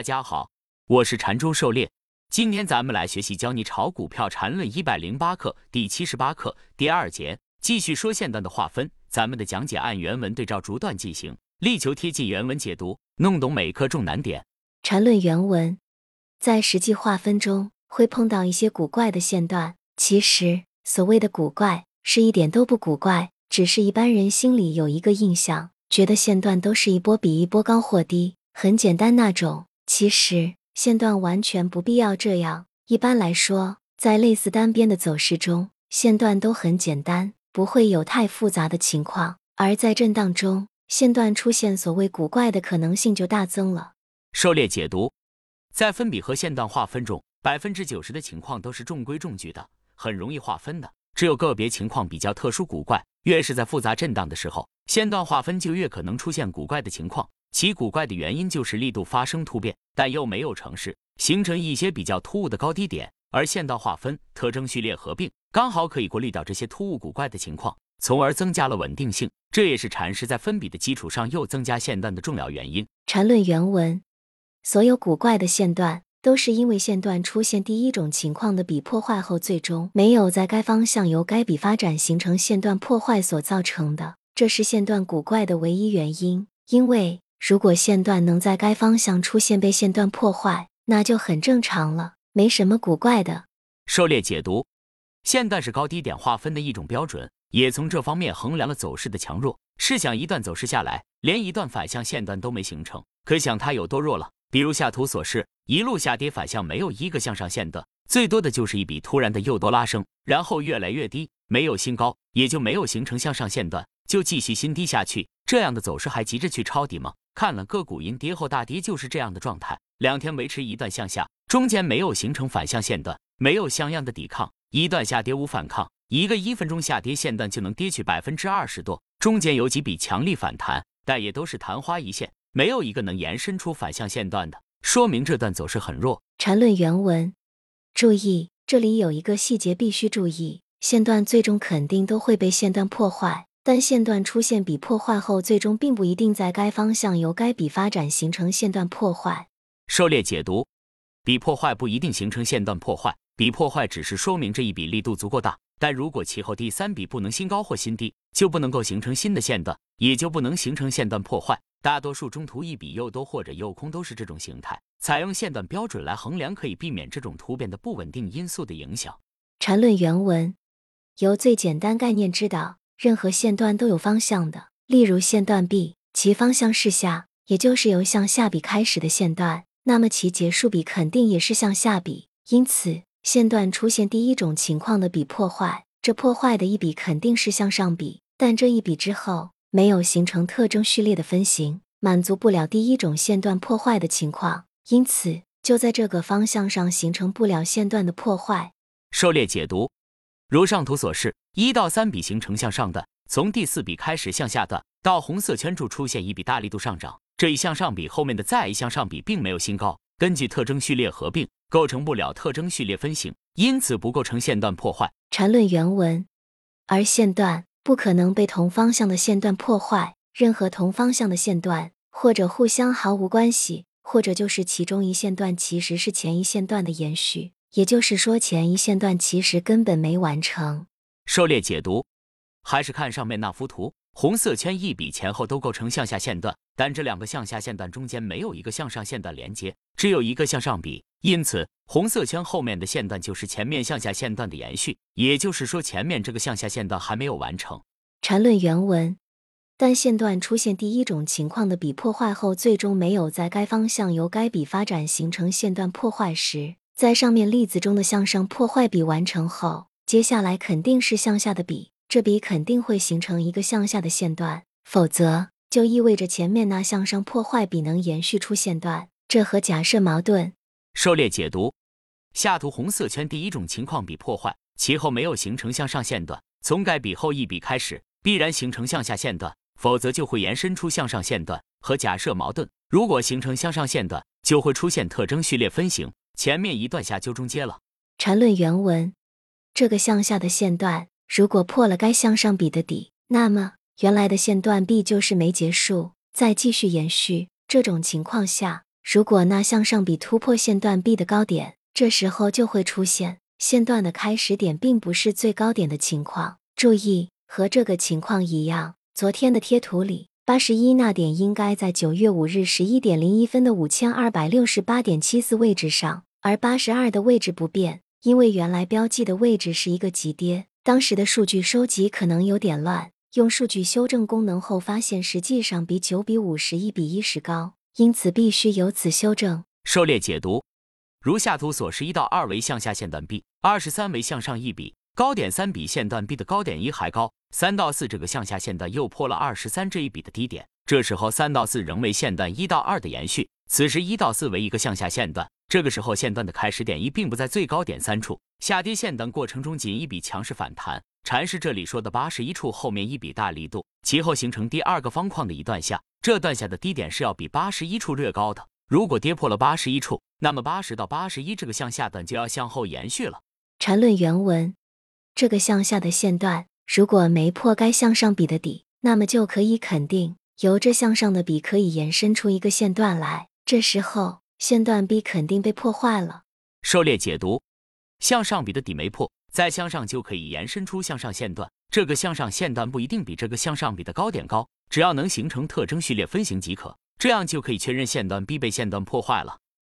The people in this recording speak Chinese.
大家好，我是禅中狩猎。今天咱们来学习教你炒股票禅论一百零八课第七十八课第二节，继续说线段的划分。咱们的讲解按原文对照逐段进行，力求贴近原文解读，弄懂每课重难点。禅论原文，在实际划分中会碰到一些古怪的线段。其实所谓的古怪，是一点都不古怪，只是一般人心里有一个印象，觉得线段都是一波比一波高或低，很简单那种。其实线段完全不必要这样。一般来说，在类似单边的走势中，线段都很简单，不会有太复杂的情况。而在震荡中，线段出现所谓古怪的可能性就大增了。狩猎解读，在分比和线段划分中，百分之九十的情况都是中规中矩的，很容易划分的。只有个别情况比较特殊古怪，越是在复杂震荡的时候，线段划分就越可能出现古怪的情况。其古怪的原因就是力度发生突变，但又没有成势，形成一些比较突兀的高低点。而线道划分特征序列合并，刚好可以过滤掉这些突兀古怪的情况，从而增加了稳定性。这也是禅师在分比的基础上又增加线段的重要原因。禅论原文：所有古怪的线段，都是因为线段出现第一种情况的比破坏后，最终没有在该方向由该笔发展形成线段破坏所造成的。这是线段古怪的唯一原因，因为。如果线段能在该方向出现被线段破坏，那就很正常了，没什么古怪的。狩猎解读：线段是高低点划分的一种标准，也从这方面衡量了走势的强弱。试想一段走势下来，连一段反向线段都没形成，可想它有多弱了。比如下图所示，一路下跌，反向没有一个向上线段，最多的就是一笔突然的诱多拉升，然后越来越低，没有新高，也就没有形成向上线段，就继续新低下去。这样的走势还急着去抄底吗？看了个股阴跌后大跌就是这样的状态，两天维持一段向下，中间没有形成反向线段，没有像样的抵抗，一段下跌无反抗，一个一分钟下跌线段就能跌去百分之二十多，中间有几笔强力反弹，但也都是昙花一现，没有一个能延伸出反向线段的，说明这段走势很弱。缠论原文，注意这里有一个细节必须注意，线段最终肯定都会被线段破坏。但线段出现比破坏后，最终并不一定在该方向由该笔发展形成线段破坏。狩猎解读：笔破坏不一定形成线段破坏，笔破坏只是说明这一笔力度足够大。但如果其后第三笔不能新高或新低，就不能够形成新的线段，也就不能形成线段破坏。大多数中途一笔又多或者又空都是这种形态。采用线段标准来衡量，可以避免这种突变的不稳定因素的影响。缠论原文由最简单概念知道。任何线段都有方向的，例如线段 B，其方向是下，也就是由向下笔开始的线段，那么其结束笔肯定也是向下笔。因此，线段出现第一种情况的笔破坏，这破坏的一笔肯定是向上笔，但这一笔之后没有形成特征序列的分型，满足不了第一种线段破坏的情况，因此就在这个方向上形成不了线段的破坏。狩猎解读。如上图所示，一到三笔形成向上的，从第四笔开始向下的，到红色圈处出现一笔大力度上涨，这一向上笔后面的再一向上笔并没有新高，根据特征序列合并，构成不了特征序列分型，因此不构成线段破坏。缠论原文，而线段不可能被同方向的线段破坏，任何同方向的线段，或者互相毫无关系，或者就是其中一线段其实是前一线段的延续。也就是说，前一线段其实根本没完成。狩猎解读，还是看上面那幅图，红色圈一笔前后都构成向下线段，但这两个向下线段中间没有一个向上线段连接，只有一个向上笔，因此红色圈后面的线段就是前面向下线段的延续。也就是说，前面这个向下线段还没有完成。缠论原文，但线段出现第一种情况的笔破坏后，最终没有在该方向由该笔发展形成线段破坏时。在上面例子中的向上破坏笔完成后，接下来肯定是向下的笔，这笔肯定会形成一个向下的线段，否则就意味着前面那向上破坏笔能延续出线段，这和假设矛盾。狩猎解读，下图红色圈第一种情况笔破坏，其后没有形成向上线段，从该笔后一笔开始必然形成向下线段，否则就会延伸出向上线段，和假设矛盾。如果形成向上线段，就会出现特征序列分型。前面一段下就中接了。缠论原文，这个向下的线段如果破了该向上笔的底，那么原来的线段 B 就是没结束，再继续延续。这种情况下，如果那向上比突破线段 B 的高点，这时候就会出现线段的开始点并不是最高点的情况。注意，和这个情况一样，昨天的贴图里，八十一那点应该在九月五日十一点零一分的五千二百六十八点七四位置上，而八十二的位置不变，因为原来标记的位置是一个急跌。当时的数据收集可能有点乱，用数据修正功能后发现，实际上比九比五十一比一十高，因此必须由此修正。狩猎解读，如下图所示，一到二为向下线段 B，二十三为向上一笔，高点三比线段 B 的高点一还高。三到四这个向下线段又破了二十三这一笔的低点，这时候三到四仍为线段一到二的延续，此时一到四为一个向下线段。这个时候，线段的开始点一并不在最高点三处，下跌线等过程中仅一笔强势反弹，禅师这里说的八十一处后面一笔大力度，其后形成第二个方框的一段下，这段下的低点是要比八十一处略高的。如果跌破了八十一处，那么八十到八十一这个向下段就要向后延续了。缠论原文：这个向下的线段如果没破该向上比的底，那么就可以肯定由这向上的比可以延伸出一个线段来。这时候。线段 B 肯定被破坏了。狩猎解读：向上比的底没破，再向上就可以延伸出向上线段。这个向上线段不一定比这个向上比的高点高，只要能形成特征序列分型即可，这样就可以确认线段 B 被线段破坏了。